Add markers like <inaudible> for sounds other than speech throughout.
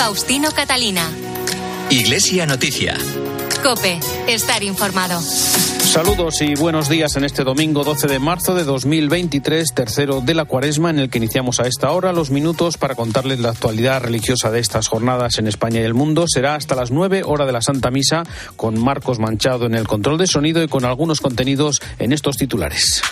Faustino Catalina. Iglesia Noticia. Cope, estar informado. Saludos y buenos días en este domingo 12 de marzo de 2023, tercero de la cuaresma, en el que iniciamos a esta hora los minutos para contarles la actualidad religiosa de estas jornadas en España y el mundo. Será hasta las 9 hora de la Santa Misa, con Marcos Manchado en el control de sonido y con algunos contenidos en estos titulares.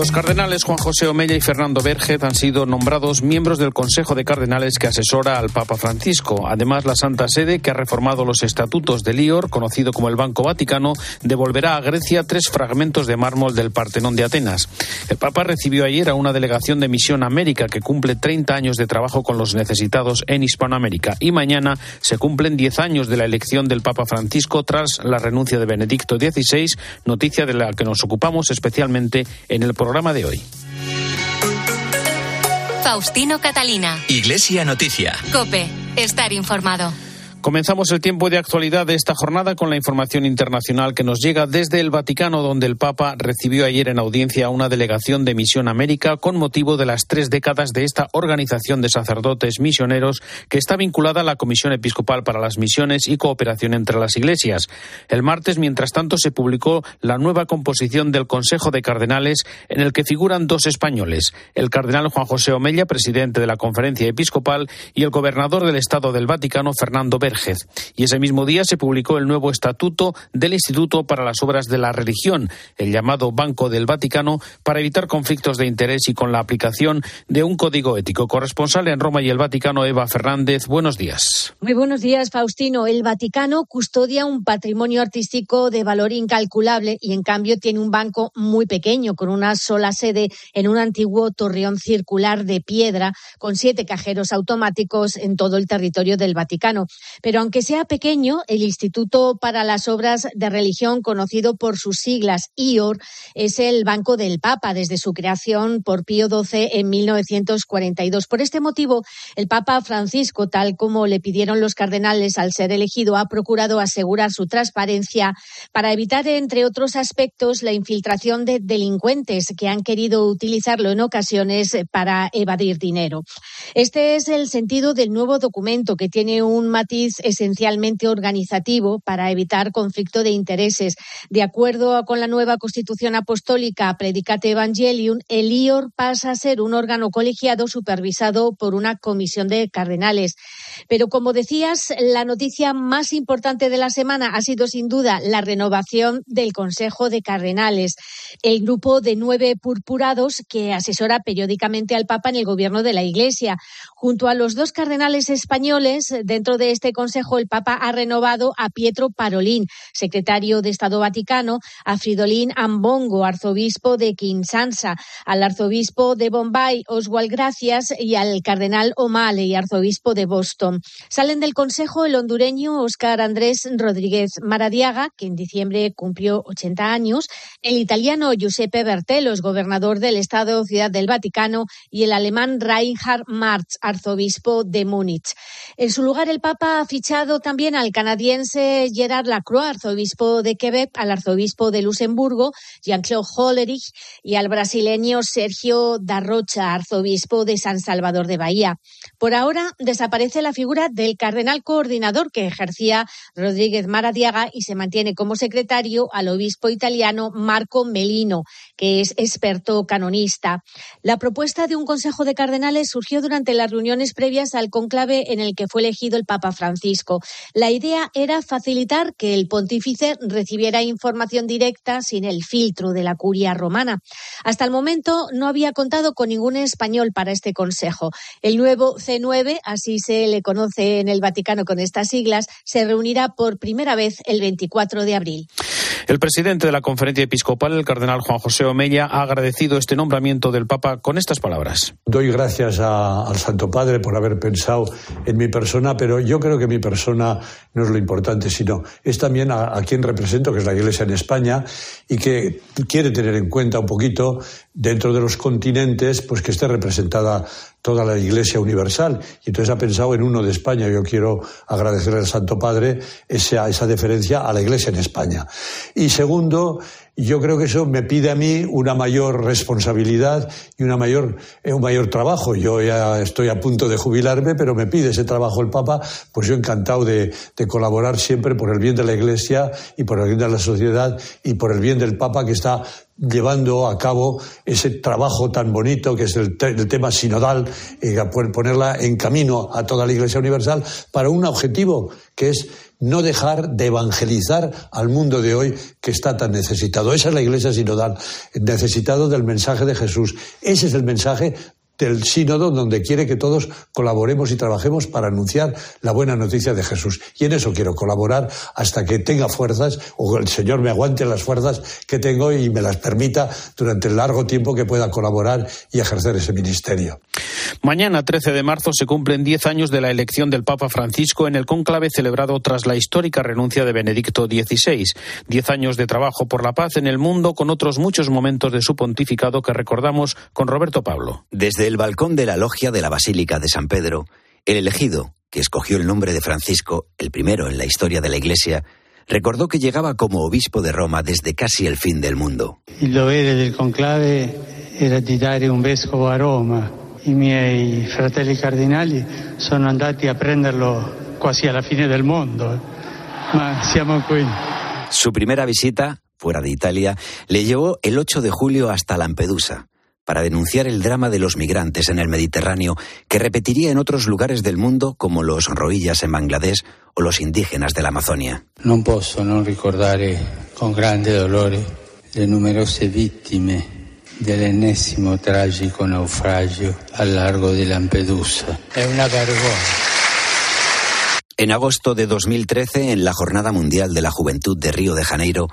Los cardenales Juan José Omella y Fernando Berget han sido nombrados miembros del Consejo de Cardenales que asesora al Papa Francisco. Además, la Santa Sede, que ha reformado los estatutos del IOR, conocido como el Banco Vaticano, devolverá a Grecia tres fragmentos de mármol del Partenón de Atenas. El Papa recibió ayer a una delegación de Misión América que cumple 30 años de trabajo con los necesitados en Hispanoamérica. Y mañana se cumplen 10 años de la elección del Papa Francisco tras la renuncia de Benedicto XVI, noticia de la que nos ocupamos especialmente en el programa de hoy. Faustino Catalina. Iglesia Noticia. Cope, estar informado. Comenzamos el tiempo de actualidad de esta jornada con la información internacional que nos llega desde el Vaticano, donde el Papa recibió ayer en audiencia a una delegación de Misión América con motivo de las tres décadas de esta organización de sacerdotes misioneros que está vinculada a la Comisión Episcopal para las Misiones y Cooperación entre las Iglesias. El martes, mientras tanto, se publicó la nueva composición del Consejo de Cardenales en el que figuran dos españoles, el cardenal Juan José Omella, presidente de la Conferencia Episcopal, y el gobernador del Estado del Vaticano, Fernando Y ese mismo día se publicó el nuevo estatuto del Instituto para las Obras de la Religión, el llamado Banco del Vaticano, para evitar conflictos de interés y con la aplicación de un código ético. Corresponsal en Roma y el Vaticano, Eva Fernández, buenos días. Muy buenos días, Faustino. El Vaticano custodia un patrimonio artístico de valor incalculable y, en cambio, tiene un banco muy pequeño, con una sola sede en un antiguo torreón circular de piedra, con siete cajeros automáticos en todo el territorio del Vaticano. Pero aunque sea pequeño, el Instituto para las Obras de Religión, conocido por sus siglas IOR, es el Banco del Papa desde su creación por Pío XII en 1942. Por este motivo, el Papa Francisco, tal como le pidieron los cardenales al ser elegido, ha procurado asegurar su transparencia para evitar, entre otros aspectos, la infiltración de delincuentes que han querido utilizarlo en ocasiones para evadir dinero. Este es el sentido del nuevo documento que tiene un matiz esencialmente organizativo para evitar conflicto de intereses. De acuerdo con la nueva Constitución Apostólica Predicate Evangelium, el IOR pasa a ser un órgano colegiado supervisado por una comisión de cardenales. Pero como decías, la noticia más importante de la semana ha sido sin duda la renovación del Consejo de Cardenales, el grupo de nueve purpurados que asesora periódicamente al Papa en el gobierno de la Iglesia. Junto a los dos cardenales españoles, dentro de este Consejo, el Papa ha renovado a Pietro Parolín, secretario de Estado Vaticano, a Fridolín Ambongo, arzobispo de Kinshasa, al arzobispo de Bombay, Oswald Gracias, y al cardenal O'Malley, arzobispo de Boston. Salen del Consejo el hondureño Óscar Andrés Rodríguez Maradiaga, que en diciembre cumplió 80 años, el italiano Giuseppe Bertelos, gobernador del Estado Ciudad del Vaticano, y el alemán Reinhard Marx, arzobispo de Múnich. En su lugar, el Papa fichado también al canadiense Gerard Lacroix, arzobispo de Quebec, al arzobispo de Luxemburgo, Jean-Claude Hollerich, y al brasileño Sergio Darrocha, arzobispo de San Salvador de Bahía. Por ahora desaparece la figura del cardenal coordinador que ejercía Rodríguez Maradiaga y se mantiene como secretario al obispo italiano Marco Melino, que es experto canonista. La propuesta de un consejo de cardenales surgió durante las reuniones previas al conclave en el que fue elegido el Papa Francisco. La idea era facilitar que el pontífice recibiera información directa sin el filtro de la curia romana. Hasta el momento no había contado con ningún español para este consejo. El nuevo C9, así se le conoce en el Vaticano con estas siglas, se reunirá por primera vez el 24 de abril. El presidente de la conferencia episcopal, el cardenal Juan José Omella, ha agradecido este nombramiento del Papa con estas palabras. Doy gracias a, al Santo Padre por haber pensado en mi persona, pero yo creo que mi persona no es lo importante, sino es también a, quien represento, que es la Iglesia en España, y que quiere tener en cuenta un poquito dentro de los continentes, pues que esté representada toda la Iglesia universal. Y entonces ha pensado en uno de España. Yo quiero agradecerle al Santo Padre esa, esa deferencia a la Iglesia en España. Y segundo, yo creo que eso me pide a mí una mayor responsabilidad y una mayor, eh, un mayor trabajo. Yo ya estoy a punto de jubilarme, pero me pide ese trabajo el Papa, pues yo encantado de, de colaborar siempre por el bien de la Iglesia y por el bien de la sociedad y por el bien del Papa que está llevando a cabo ese trabajo tan bonito que es el, tema sinodal, y ponerla en camino a toda la Iglesia Universal para un objetivo que es no dejar de evangelizar al mundo de hoy que está tan necesitado. Esa es la Iglesia sinodal, necesitado del mensaje de Jesús. Ese es el mensaje del sínodo donde quiere que todos colaboremos y trabajemos para anunciar la buena noticia de Jesús. Y en eso quiero colaborar hasta que tenga fuerzas o el Señor me aguante las fuerzas que tengo y me las permita durante el largo tiempo que pueda colaborar y ejercer ese ministerio. Mañana, 13 de marzo, se cumplen 10 años de la elección del Papa Francisco en el cónclave celebrado tras la histórica renuncia de Benedicto XVI. Diez años de trabajo por la paz en el mundo con otros muchos momentos de su pontificado que recordamos con Roberto Pablo. Desde el balcón de la logia de la Basílica de San Pedro, el elegido, que escogió el nombre de Francisco, el primero en la historia de la Iglesia, recordó que llegaba como obispo de Roma desde casi el fin del mundo. El dovere del conclave era di dare un vescovo a Roma. I miei fratelli cardinali sono andati a prenderlo quasi alla fine del mondo, ma siamo qui. Su primera visita, fuera de Italia, le llevó el 8 de julio hasta Lampedusa para denunciar el drama de los migrantes en el Mediterráneo, que repetiría en otros lugares del mundo como los rohillas en Bangladesh o los indígenas de la Amazonia. No posso non ricordare con grande dolore le numerose vittime dell'ennesimo tragico naufragio al largo de Lampedusa. Es una vergogna. En agosto de 2013, en la Jornada Mundial de la Juventud de Río de Janeiro,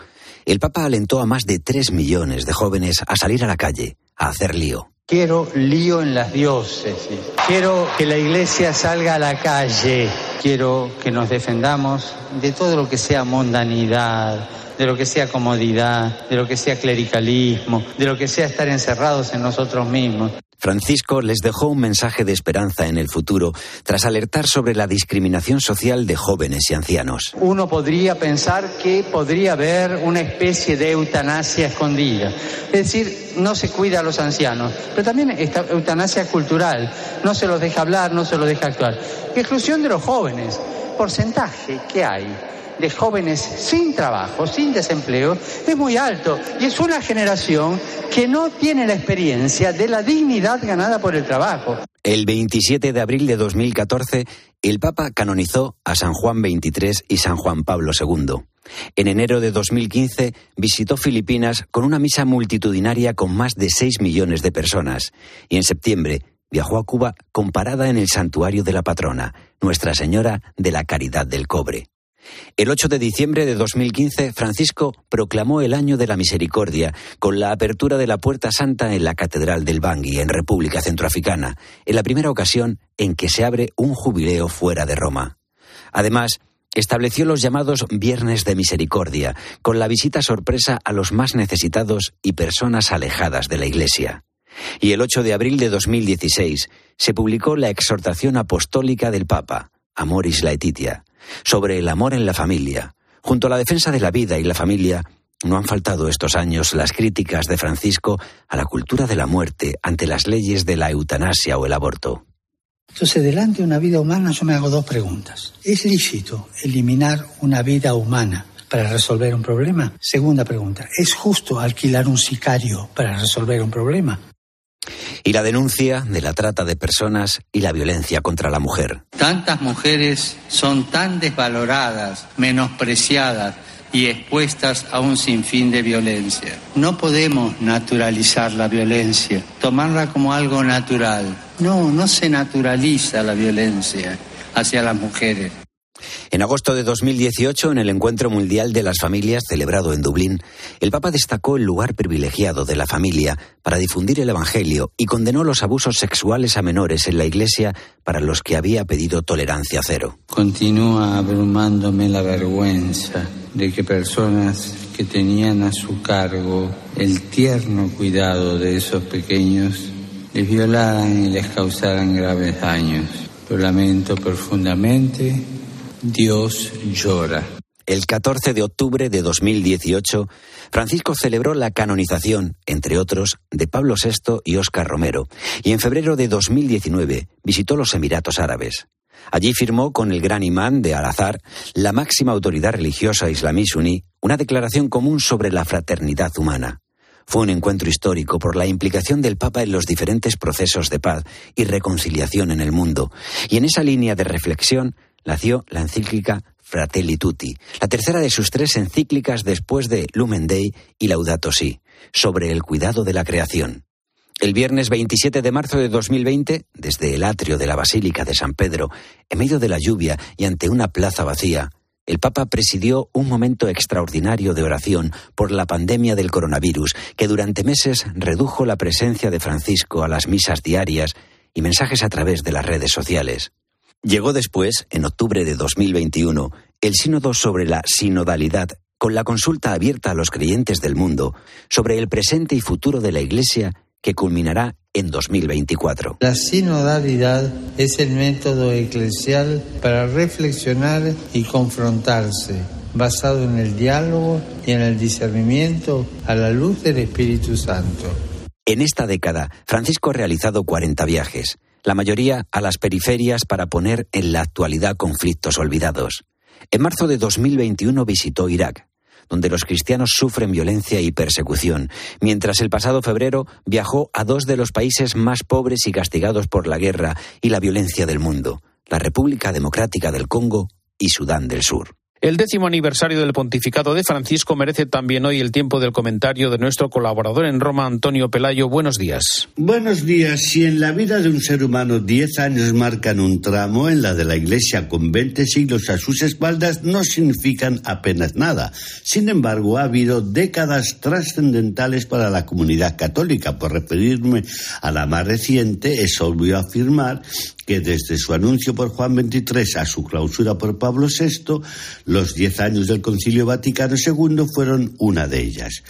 el Papa alentó a más de tres millones de jóvenes a salir a la calle hacer lío. Quiero lío en las diócesis. Quiero que la iglesia salga a la calle. Quiero que nos defendamos de todo lo que sea mundanidad, de lo que sea comodidad, de lo que sea clericalismo, de lo que sea estar encerrados en nosotros mismos. Francisco les dejó un mensaje de esperanza en el futuro tras alertar sobre la discriminación social de jóvenes y ancianos. Uno podría pensar que podría haber una especie de eutanasia escondida. Es decir, no se cuida a los ancianos, pero también esta eutanasia cultural. No se los deja hablar, no se los deja actuar. Exclusión de los jóvenes. Porcentaje que hay de jóvenes sin trabajo, sin desempleo, es muy alto. Y es una generación que no tiene la experiencia de la dignidad ganada por el trabajo. El 27 de abril de 2014, el Papa canonizó a San Juan XXIII y San Juan Pablo II. En enero de 2015 visitó Filipinas con una misa multitudinaria con más de 6 millones de personas y en septiembre viajó a Cuba comparada en el santuario de la patrona, Nuestra Señora de la Caridad del Cobre. El 8 de diciembre de 2015, Francisco proclamó el Año de la Misericordia con la apertura de la Puerta Santa en la Catedral del Bangui, en República Centroafricana, en la primera ocasión en que se abre un jubileo fuera de Roma. Además, estableció los llamados Viernes de Misericordia, con la visita sorpresa a los más necesitados y personas alejadas de la Iglesia. Y el 8 de abril de 2016 se publicó la exhortación apostólica del Papa, Amoris Laetitia, sobre el amor en la familia. Junto a la defensa de la vida y la familia, no han faltado estos años las críticas de Francisco a la cultura de la muerte ante las leyes de la eutanasia o el aborto. Entonces, delante de una vida humana, yo me hago dos preguntas. ¿Es lícito eliminar una vida humana para resolver un problema? Segunda pregunta, ¿es justo alquilar un sicario para resolver un problema? Y la denuncia de la trata de personas y la violencia contra la mujer. Tantas mujeres son tan desvaloradas, menospreciadas y expuestas a un sinfín de violencia. No podemos naturalizar la violencia, tomarla como algo natural. No, no se naturaliza la violencia hacia las mujeres. En agosto de 2018, en el Encuentro Mundial de las Familias celebrado en Dublín, el Papa destacó el lugar privilegiado de la familia para difundir el Evangelio y condenó los abusos sexuales a menores en la Iglesia para los que había pedido tolerancia cero. Continúa abrumándome la vergüenza de que personas que tenían a su cargo el tierno cuidado de esos pequeños les violaran y les causaran graves daños. Lo lamento profundamente Dios llora. el 14 de octubre de 2018, Francisco celebró la canonización, entre otros, de Pablo VI y Óscar Romero, y en febrero de 2019 visitó los Emiratos Árabes. Allí firmó con el gran imán de Al-Azhar, la máxima autoridad religiosa islamí suní, una declaración común sobre la fraternidad humana. Fue un encuentro histórico por la implicación del Papa en los diferentes procesos de paz y reconciliación en el mundo, y en esa línea de reflexión nació la encíclica Fratelli Tutti, la tercera de sus tres encíclicas después de Lumen Dei y Laudato Si, sobre el cuidado de la creación. El viernes 27 de marzo de 2020, desde el atrio de la Basílica de San Pedro, en medio de la lluvia y ante una plaza vacía, el Papa presidió un momento extraordinario de oración por la pandemia del coronavirus, que durante meses redujo la presencia de Francisco a las misas diarias y mensajes a través de las redes sociales. Llegó después, en octubre de 2021, el sínodo sobre la sinodalidad, con la consulta abierta a los creyentes del mundo sobre el presente y futuro de la Iglesia que culminará en 2024. La sinodalidad es el método eclesial para reflexionar y confrontarse, basado en el diálogo y en el discernimiento a la luz del Espíritu Santo. En esta década, Francisco ha realizado 40 viajes la mayoría a las periferias para poner en la actualidad conflictos olvidados. En marzo de 2021 visitó Irak, donde los cristianos sufren violencia y persecución, mientras el pasado febrero viajó a dos de los países más pobres y castigados por la guerra y la violencia del mundo, la República Democrática del Congo y Sudán del Sur. El décimo aniversario del pontificado de Francisco merece también hoy el tiempo del comentario de nuestro colaborador en Roma, Antonio Pelayo. Buenos días. Buenos días. Si en la vida de un ser humano diez años marcan un tramo, en la de la Iglesia con veinte siglos a sus espaldas no significan apenas nada. Sin embargo, ha habido décadas trascendentales para la comunidad católica. Por referirme a la más reciente, es obvio afirmar que desde su anuncio por Juan XXIII a su clausura por Pablo VI, los diez años del Concilio Vaticano II fueron una de ellas.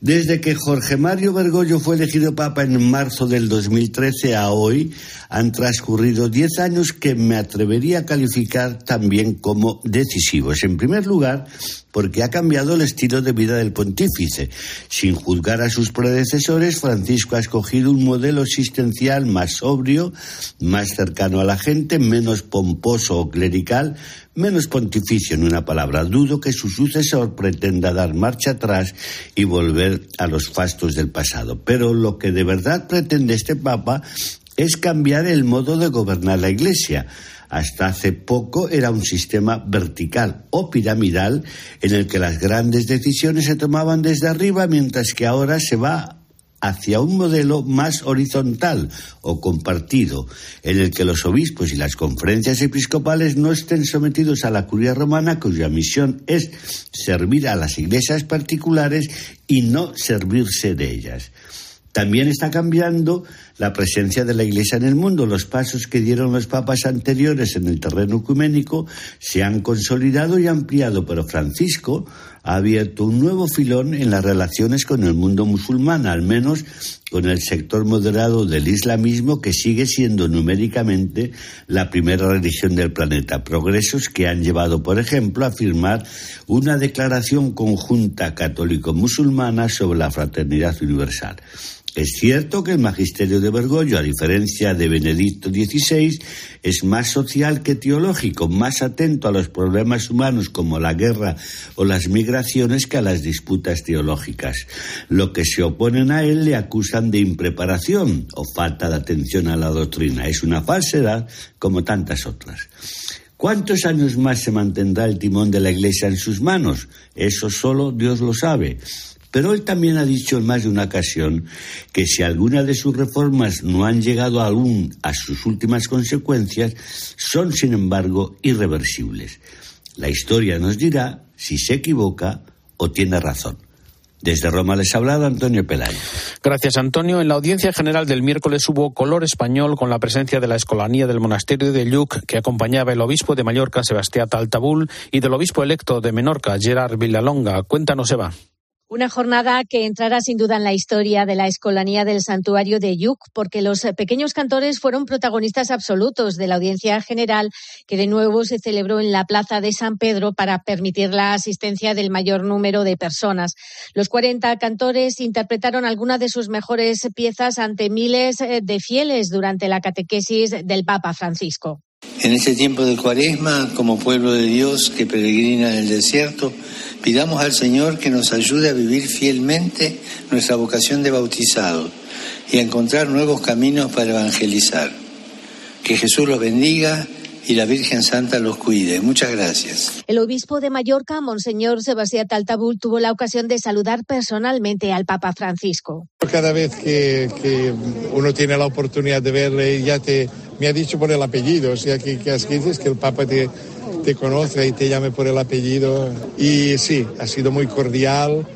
Desde que Jorge Mario Bergoglio fue elegido Papa en marzo del 2013 a hoy, han transcurrido diez años que me atrevería a calificar también como decisivos. En primer lugar, porque ha cambiado el estilo de vida del pontífice. Sin juzgar a sus predecesores, Francisco ha escogido un modelo existencial más sobrio, más cercano a la gente, menos pomposo o clerical, menos pontificio en una palabra. Dudo que su sucesor pretenda dar marcha atrás y volver a los fastos del pasado. Pero lo que de verdad pretende este Papa es cambiar el modo de gobernar la Iglesia hasta hace poco era un sistema vertical o piramidal en el que las grandes decisiones se tomaban desde arriba, mientras que ahora se va hacia un modelo más horizontal o compartido, en el que los obispos y las conferencias episcopales no estén sometidos a la curia romana, cuya misión es servir a las iglesias particulares y no servirse de ellas. También está cambiando la presencia de la Iglesia en el mundo. Los pasos que dieron los papas anteriores en el terreno ecuménico se han consolidado y ampliado, pero Francisco ha abierto un nuevo filón en las relaciones con el mundo musulmán, al menos con el sector moderado del islamismo que sigue siendo numéricamente la primera religión del planeta. Progresos que han llevado, por ejemplo, a firmar una declaración conjunta católico-musulmana sobre la fraternidad universal. Es cierto que el magisterio de Bergoglio, a diferencia de Benedicto XVI, es más social que teológico, más atento a los problemas humanos como la guerra o las migraciones que a las disputas teológicas. Lo que se oponen a él le acusan de impreparación o falta de atención a la doctrina. Es una falsedad como tantas otras. ¿Cuántos años más se mantendrá el timón de la Iglesia en sus manos? Eso solo Dios lo sabe. Pero él también ha dicho en más de una ocasión que si alguna de sus reformas no han llegado aún a sus últimas consecuencias, son, sin embargo, irreversibles. La historia nos dirá si se equivoca o tiene razón. Desde Roma les ha hablado Antonio Pelayo. Gracias, Antonio. En la audiencia general del miércoles hubo color español con la presencia de la escolanía del monasterio de Lluc, que acompañaba el obispo de Mallorca, Sebastián Altabul, y del obispo electo de Menorca, Gerard Villalonga. Cuéntanos, Eva. Una jornada que entrará sin duda en la historia de la escolanía del santuario de Yuc, porque los pequeños cantores fueron protagonistas absolutos de la audiencia general que de nuevo se celebró en la plaza de San Pedro para permitir la asistencia del mayor número de personas. Los 40 cantores interpretaron algunas de sus mejores piezas ante miles de fieles durante la catequesis del Papa Francisco. En este tiempo de cuaresma, como pueblo de Dios que peregrina en el desierto, pidamos al Señor que nos ayude a vivir fielmente nuestra vocación de bautizado y a encontrar nuevos caminos para evangelizar. Que Jesús los bendiga y la Virgen Santa los cuide. Muchas gracias. El obispo de Mallorca, Monseñor Sebastián Taltabul, tuvo la ocasión de saludar personalmente al Papa Francisco. Cada vez que, que uno tiene la oportunidad de verle, ya te me ha dicho por el apellido, o sea que, que dices que el Papa te, te conoce y te llame por el apellido. Y sí, ha sido muy cordial.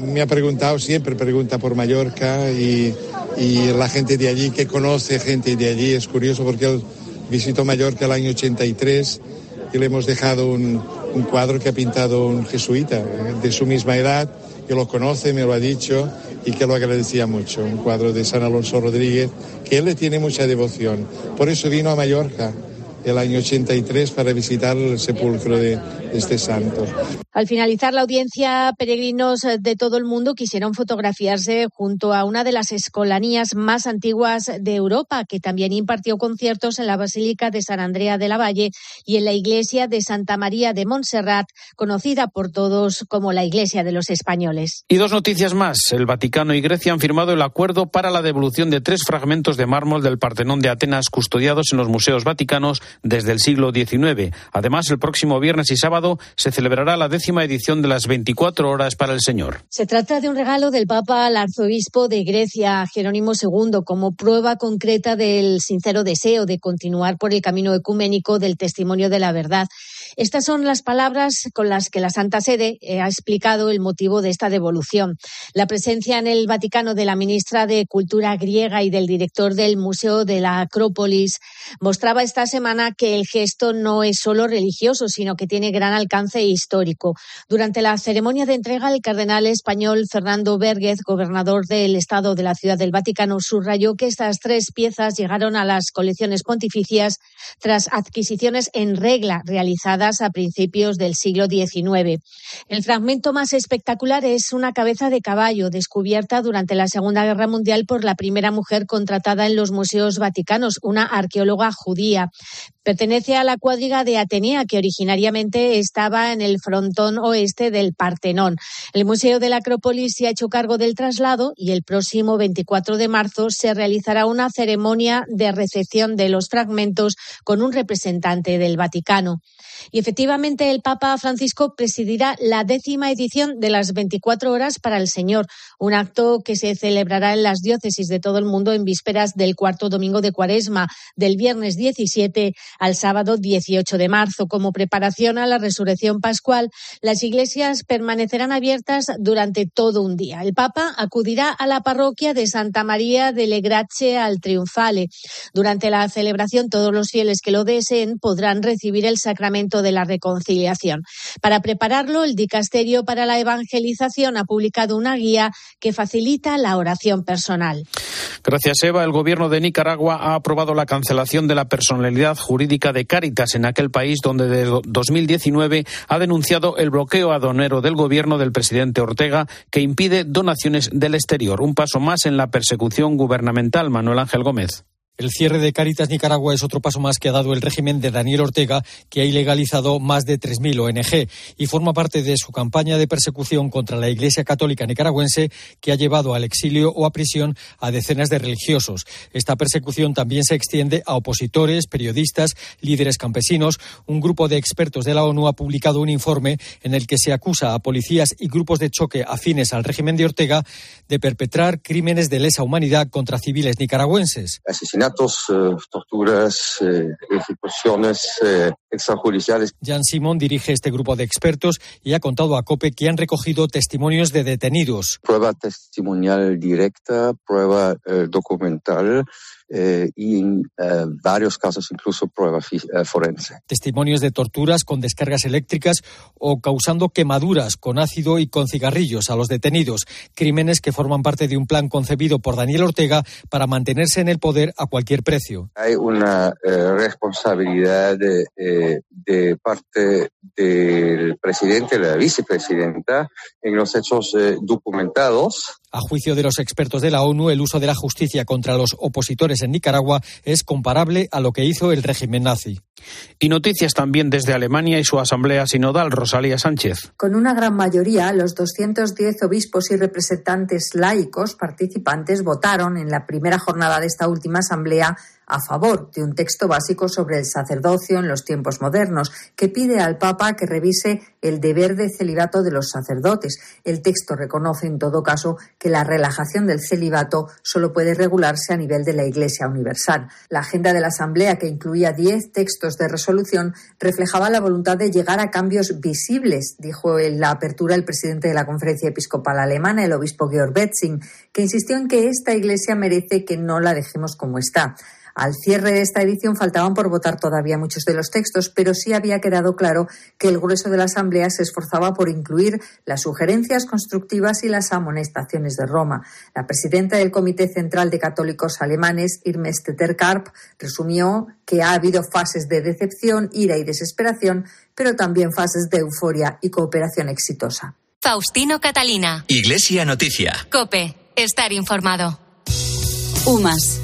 Me ha preguntado, siempre pregunta por Mallorca y, y la gente de allí, que conoce gente de allí, es curioso porque él visitó Mallorca el año 83 y le hemos dejado un, un cuadro que ha pintado un jesuita eh, de su misma edad, que lo conoce, me lo ha dicho y que lo agradecía mucho. Un cuadro de San Alonso Rodríguez, que él le tiene mucha devoción. Por eso vino a Mallorca el año 83 para visitar el sepulcro de este santo. Al finalizar la audiencia, peregrinos de todo el mundo quisieron fotografiarse junto a una de las escolanías más antiguas de Europa, que también impartió conciertos en la Basílica de San Andrea de la Valle y en la iglesia de Santa María de Montserrat, conocida por todos como la Iglesia de los Españoles. Y dos noticias más. El Vaticano y Grecia han firmado el acuerdo para la devolución de tres fragmentos de mármol del Partenón de Atenas custodiados en los museos vaticanos desde el siglo XIX. Además, el próximo viernes y sábado se celebrará la décima edición de las 24 horas para el Señor. Se trata de un regalo del Papa al arzobispo de Grecia, Jerónimo II, como prueba concreta del sincero deseo de continuar por el camino ecuménico del testimonio de la verdad. Estas son las palabras con las que la Santa Sede eh, ha explicado el motivo de esta devolución. La presencia en el Vaticano de la ministra de Cultura griega y del director del Museo de la Acrópolis mostraba esta semana que el gesto no es solo religioso, sino que tiene gran alcance histórico. Durante la ceremonia de entrega, el cardenal español Fernando Vérguez, gobernador del Estado de la Ciudad del Vaticano, subrayó que estas tres piezas llegaron a las colecciones pontificias tras adquisiciones en regla realizadas a principios del siglo XIX. El fragmento más espectacular es una cabeza de caballo descubierta durante la Segunda Guerra Mundial por la primera mujer contratada en los museos vaticanos, una arqueóloga judía. Pertenece a la cuadriga de Atenea, que originariamente estaba en el frontón oeste del Partenón. El Museo de la Acrópolis se ha hecho cargo del traslado y el próximo 24 de marzo se realizará una ceremonia de recepción de los fragmentos con un representante del Vaticano. Y efectivamente el Papa Francisco presidirá la décima edición de las 24 horas para el Señor, un acto que se celebrará en las diócesis de todo el mundo en vísperas del cuarto domingo de Cuaresma, del viernes 17 al sábado 18 de marzo. Como preparación a la resurrección pascual, las iglesias permanecerán abiertas durante todo un día. El Papa acudirá a la parroquia de Santa María de Legrache al Triunfale. Durante la celebración, todos los fieles que lo deseen podrán recibir el sacramento de la reconciliación. Para prepararlo, el Dicasterio para la Evangelización ha publicado una guía que facilita la oración personal. Gracias, Eva. El gobierno de Nicaragua ha aprobado la cancelación de la personalidad jurídica de Cáritas en aquel país donde desde 2019 ha denunciado el bloqueo adonero del gobierno del presidente Ortega que impide donaciones del exterior. Un paso más en la persecución gubernamental. Manuel Ángel Gómez. El cierre de Caritas Nicaragua es otro paso más que ha dado el régimen de Daniel Ortega, que ha ilegalizado más de 3.000 ONG y forma parte de su campaña de persecución contra la Iglesia Católica nicaragüense, que ha llevado al exilio o a prisión a decenas de religiosos. Esta persecución también se extiende a opositores, periodistas, líderes campesinos. Un grupo de expertos de la ONU ha publicado un informe en el que se acusa a policías y grupos de choque afines al régimen de Ortega de perpetrar crímenes de lesa humanidad contra civiles nicaragüenses asesinatos, eh, torturas, eh, ejecuciones eh, extrajudiciales. Jan Simón dirige este grupo de expertos y ha contado a COPE que han recogido testimonios de detenidos. Prueba testimonial directa, prueba documental eh, y en eh, varios casos incluso prueba eh, forense. Testimonios de torturas con descargas eléctricas o causando quemaduras con ácido y con cigarrillos a los detenidos, crímenes que forman parte de un plan concebido por Daniel Ortega para mantenerse en el poder a cualquier precio. Hay una responsabilidad de, de, parte del presidente la vicepresidenta en los hechos documentados a juicio de los expertos de la ONU, el uso de la justicia contra los opositores en Nicaragua es comparable a lo que hizo el régimen nazi. Y noticias también desde Alemania y su asamblea sinodal, Rosalía Sánchez. Con una gran mayoría, los 210 obispos y representantes laicos participantes votaron en la primera jornada de esta última asamblea a favor de un texto básico sobre el sacerdocio en los tiempos modernos, que pide al Papa que revise el deber de celibato de los sacerdotes. El texto reconoce, en todo caso, que la relajación del celibato solo puede regularse a nivel de la Iglesia Universal. La agenda de la Asamblea, que incluía diez textos de resolución, reflejaba la voluntad de llegar a cambios visibles, dijo en la apertura el presidente de la Conferencia Episcopal Alemana, el obispo Georg Betzing, que insistió en que esta Iglesia merece que no la dejemos como está. Al cierre de esta edición faltaban por votar todavía muchos de los textos, pero sí había quedado claro que el grueso de la Asamblea se esforzaba por incluir las sugerencias constructivas y las amonestaciones de Roma. La presidenta del Comité Central de Católicos Alemanes, Irmes Teterkarp, resumió que ha habido fases de decepción, ira y desesperación, pero también fases de euforia y cooperación exitosa. Faustino Catalina. Iglesia Noticia. Cope. Estar informado. UMAS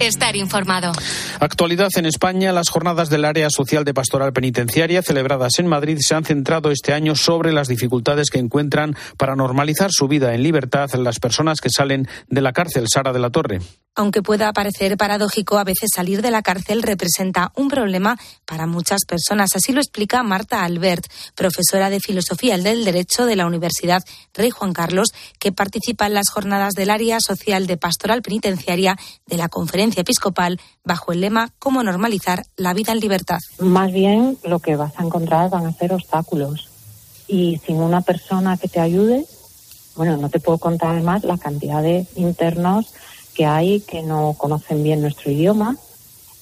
Estar informado. Actualidad en España. Las jornadas del área social de pastoral penitenciaria celebradas en Madrid se han centrado este año sobre las dificultades que encuentran para normalizar su vida en libertad las personas que salen de la cárcel. Sara de la Torre. Aunque pueda parecer paradójico, a veces salir de la cárcel representa un problema para muchas personas. Así lo explica Marta Albert, profesora de Filosofía del Derecho de la Universidad Rey Juan Carlos, que participa en las jornadas del área social de pastoral penitenciaria de la Conferencia Episcopal bajo el lema Cómo normalizar la vida en libertad. Más bien lo que vas a encontrar van a ser obstáculos. Y sin una persona que te ayude, bueno, no te puedo contar además la cantidad de internos que hay que no conocen bien nuestro idioma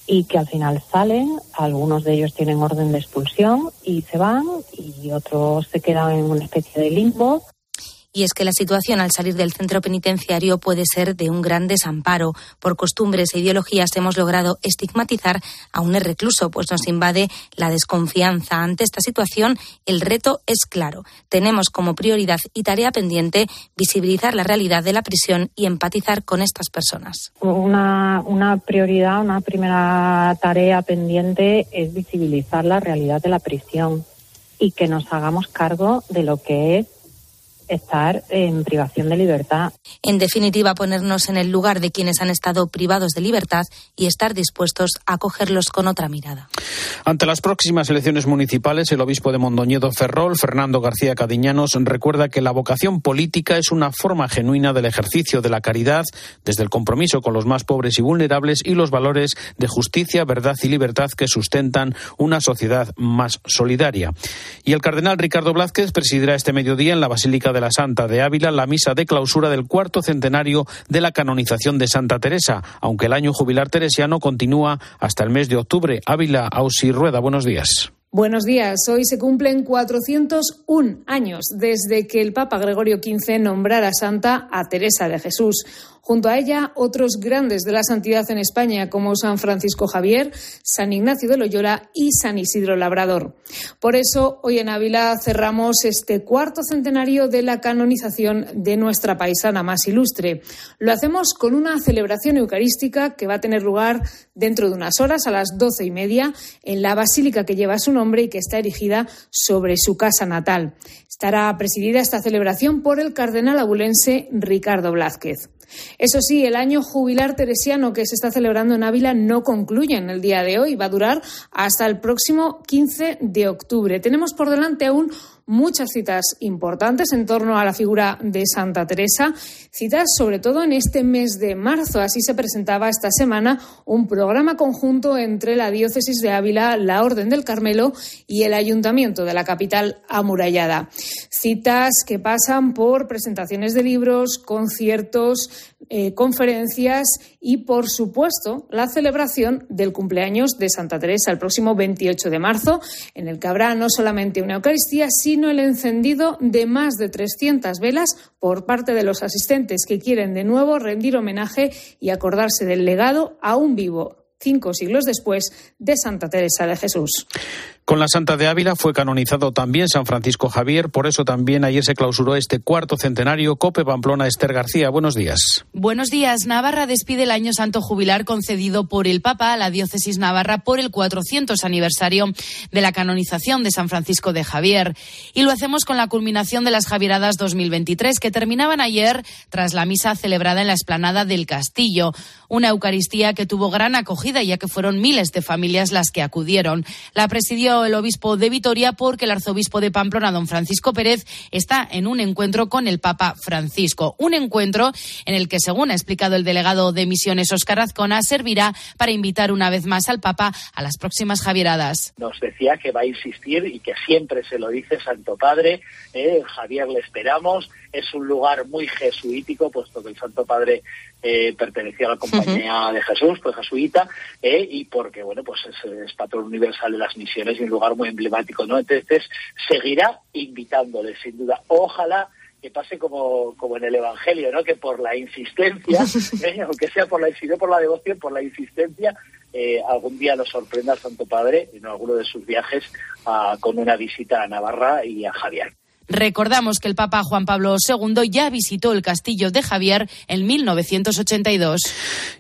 y que al final salen, algunos de ellos tienen orden de expulsión y se van y otros se quedan en una especie de limbo y es que la situación al salir del centro penitenciario puede ser de un gran desamparo. Por costumbres e ideologías hemos logrado estigmatizar a un recluso, pues nos invade la desconfianza. Ante esta situación, el reto es claro. Tenemos como prioridad y tarea pendiente visibilizar la realidad de la prisión y empatizar con estas personas. Una, una prioridad, una primera tarea pendiente es visibilizar la realidad de la prisión y que nos hagamos cargo de lo que es estar en privación de libertad. En definitiva, ponernos en el lugar de quienes han estado privados de libertad y estar dispuestos a acogerlos con otra mirada. Ante las próximas elecciones municipales, el obispo de Mondoñedo Ferrol, Fernando García Cadiñanos, recuerda que la vocación política es una forma genuina del ejercicio de la caridad, desde el compromiso con los más pobres y vulnerables y los valores de justicia, verdad y libertad que sustentan una sociedad más solidaria. Y el cardenal Ricardo Blázquez presidirá este mediodía en la Basílica de la Santa de Ávila la misa de clausura del cuarto centenario de la canonización de Santa Teresa, aunque el año jubilar teresiano continúa hasta el mes de octubre. Ávila, Ausi Rueda, buenos días. Buenos días. Hoy se cumplen 401 años desde que el Papa Gregorio XV nombrara santa a Teresa de Jesús. Junto a ella, otros grandes de la santidad en España, como San Francisco Javier, San Ignacio de Loyola y San Isidro Labrador. Por eso, hoy en Ávila cerramos este cuarto centenario de la canonización de nuestra paisana más ilustre. Lo hacemos con una celebración eucarística que va a tener lugar dentro de unas horas, a las doce y media, en la basílica que lleva su nombre y que está erigida sobre su casa natal. Estará presidida esta celebración por el cardenal abulense Ricardo Blázquez. Eso sí, el año jubilar teresiano que se está celebrando en Ávila no concluye en el día de hoy. Va a durar hasta el próximo 15 de octubre. Tenemos por delante aún muchas citas importantes en torno a la figura de Santa Teresa, citas sobre todo en este mes de marzo. Así se presentaba esta semana un programa conjunto entre la Diócesis de Ávila, la Orden del Carmelo y el Ayuntamiento de la capital amurallada. Citas que pasan por presentaciones de libros, conciertos, eh, conferencias y, por supuesto, la celebración del cumpleaños de Santa Teresa el próximo 28 de marzo, en el que habrá no solamente una Eucaristía, el encendido de más de 300 velas por parte de los asistentes que quieren de nuevo rendir homenaje y acordarse del legado aún vivo cinco siglos después de Santa Teresa de Jesús. Con la Santa de Ávila fue canonizado también San Francisco Javier, por eso también ayer se clausuró este cuarto centenario. Cope Pamplona, Esther García, buenos días. Buenos días. Navarra despide el año santo jubilar concedido por el Papa a la diócesis navarra por el 400 aniversario de la canonización de San Francisco de Javier. Y lo hacemos con la culminación de las Javieradas 2023 que terminaban ayer tras la misa celebrada en la explanada del Castillo. Una Eucaristía que tuvo gran acogida ya que fueron miles de familias las que acudieron. La presidió el obispo de Vitoria porque el arzobispo de Pamplona, don Francisco Pérez, está en un encuentro con el Papa Francisco. Un encuentro en el que, según ha explicado el delegado de misiones Oscar Azcona, servirá para invitar una vez más al Papa a las próximas Javieradas. Nos decía que va a insistir y que siempre se lo dice Santo Padre, eh, Javier le esperamos, es un lugar muy jesuítico, puesto que el Santo Padre eh, pertenecía a la compañía de Jesús, pues jesuita, eh, y porque, bueno, pues es, patrón universal de las misiones y un lugar muy emblemático, ¿no? Entonces, seguirá invitándole, sin duda. Ojalá que pase como, como en el Evangelio, ¿no? Que por la insistencia, <laughs> eh, aunque sea por la, por la devoción, por la insistencia, algún día nos sorprenda al Santo Padre en alguno de sus viajes con una visita a Navarra y a Javier. Recordamos que el Papa Juan Pablo II ya visitó el castillo de Javier en 1982.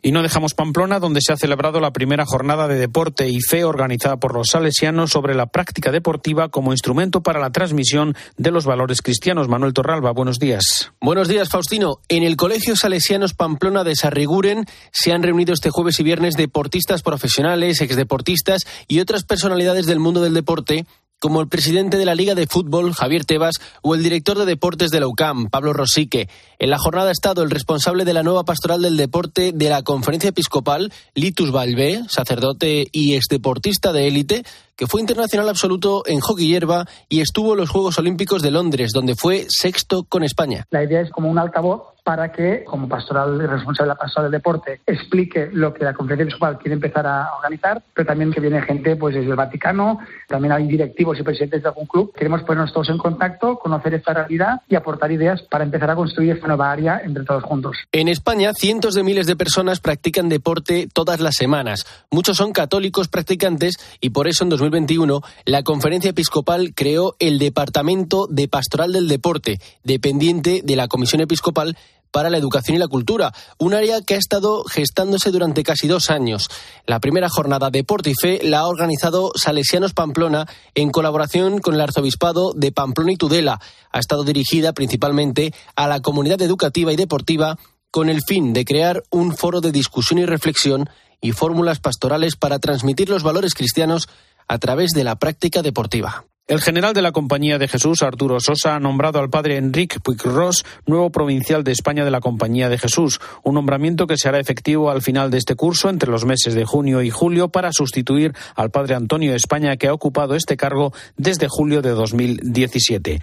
Y no dejamos Pamplona, donde se ha celebrado la primera jornada de deporte y fe organizada por los salesianos sobre la práctica deportiva como instrumento para la transmisión de los valores cristianos. Manuel Torralba, buenos días. Buenos días, Faustino. En el Colegio Salesianos Pamplona de Sarriguren se han reunido este jueves y viernes deportistas profesionales, exdeportistas y otras personalidades del mundo del deporte como el presidente de la Liga de Fútbol, Javier Tebas, o el director de deportes de la UCAM, Pablo Rosique. En la jornada ha estado el responsable de la nueva pastoral del deporte de la Conferencia Episcopal, Litus Balbé, sacerdote y exdeportista de élite, que fue internacional absoluto en hockey hierba y estuvo en los Juegos Olímpicos de Londres, donde fue sexto con España. La idea es como un altavoz para que, como pastoral responsable de la pastoral del deporte, explique lo que la conferencia episcopal quiere empezar a organizar, pero también que viene gente pues desde el Vaticano, también hay directivos y presidentes de algún club. Queremos ponernos todos en contacto, conocer esta realidad y aportar ideas para empezar a construir esta nueva área entre todos juntos. En España, cientos de miles de personas practican deporte todas las semanas. Muchos son católicos practicantes y por eso en 2021 la Conferencia Episcopal creó el Departamento de Pastoral del Deporte, dependiente de la Comisión Episcopal para la educación y la cultura, un área que ha estado gestándose durante casi dos años. La primera jornada Deporte y Fe la ha organizado Salesianos Pamplona en colaboración con el Arzobispado de Pamplona y Tudela. Ha estado dirigida principalmente a la comunidad educativa y deportiva con el fin de crear un foro de discusión y reflexión y fórmulas pastorales para transmitir los valores cristianos a través de la práctica deportiva. El general de la Compañía de Jesús, Arturo Sosa, ha nombrado al padre Enrique Puigros nuevo provincial de España de la Compañía de Jesús, un nombramiento que se hará efectivo al final de este curso, entre los meses de junio y julio, para sustituir al padre Antonio España, que ha ocupado este cargo desde julio de 2017.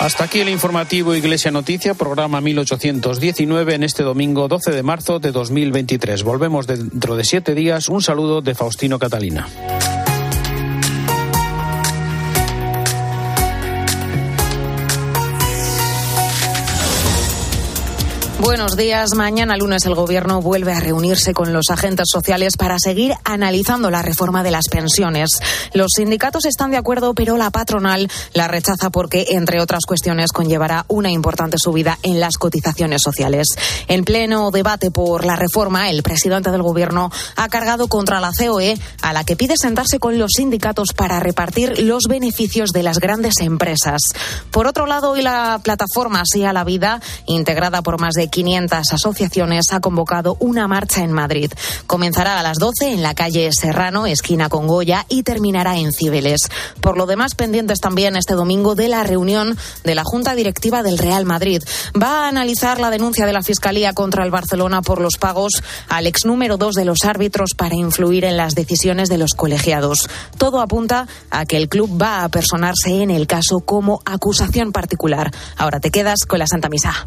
Hasta aquí el informativo Iglesia Noticia, programa 1819 en este domingo 12 de marzo de 2023. Volvemos dentro de siete días. Un saludo de Faustino Catalina. Buenos días. Mañana lunes el Gobierno vuelve a reunirse con los agentes sociales para seguir analizando la reforma de las pensiones. Los sindicatos están de acuerdo, pero la patronal la rechaza porque, entre otras cuestiones, conllevará una importante subida en las cotizaciones sociales. En pleno debate por la reforma, el presidente del Gobierno ha cargado contra la COE, a la que pide sentarse con los sindicatos para repartir los beneficios de las grandes empresas. Por otro lado, hoy la plataforma Sí a la Vida, integrada por más de 500 asociaciones, ha convocado una marcha en Madrid. Comenzará a las 12 en la calle Serrano, esquina con Goya, y terminará en Cibeles. Por lo demás, pendientes también este domingo de la reunión de la Junta Directiva del Real Madrid. Va a analizar la denuncia de la Fiscalía contra el Barcelona por los pagos al ex número dos de los árbitros para influir en las decisiones de los colegiados. Todo apunta a que el club va a personarse en el caso como acusación particular. Ahora te quedas con la Santa Misa.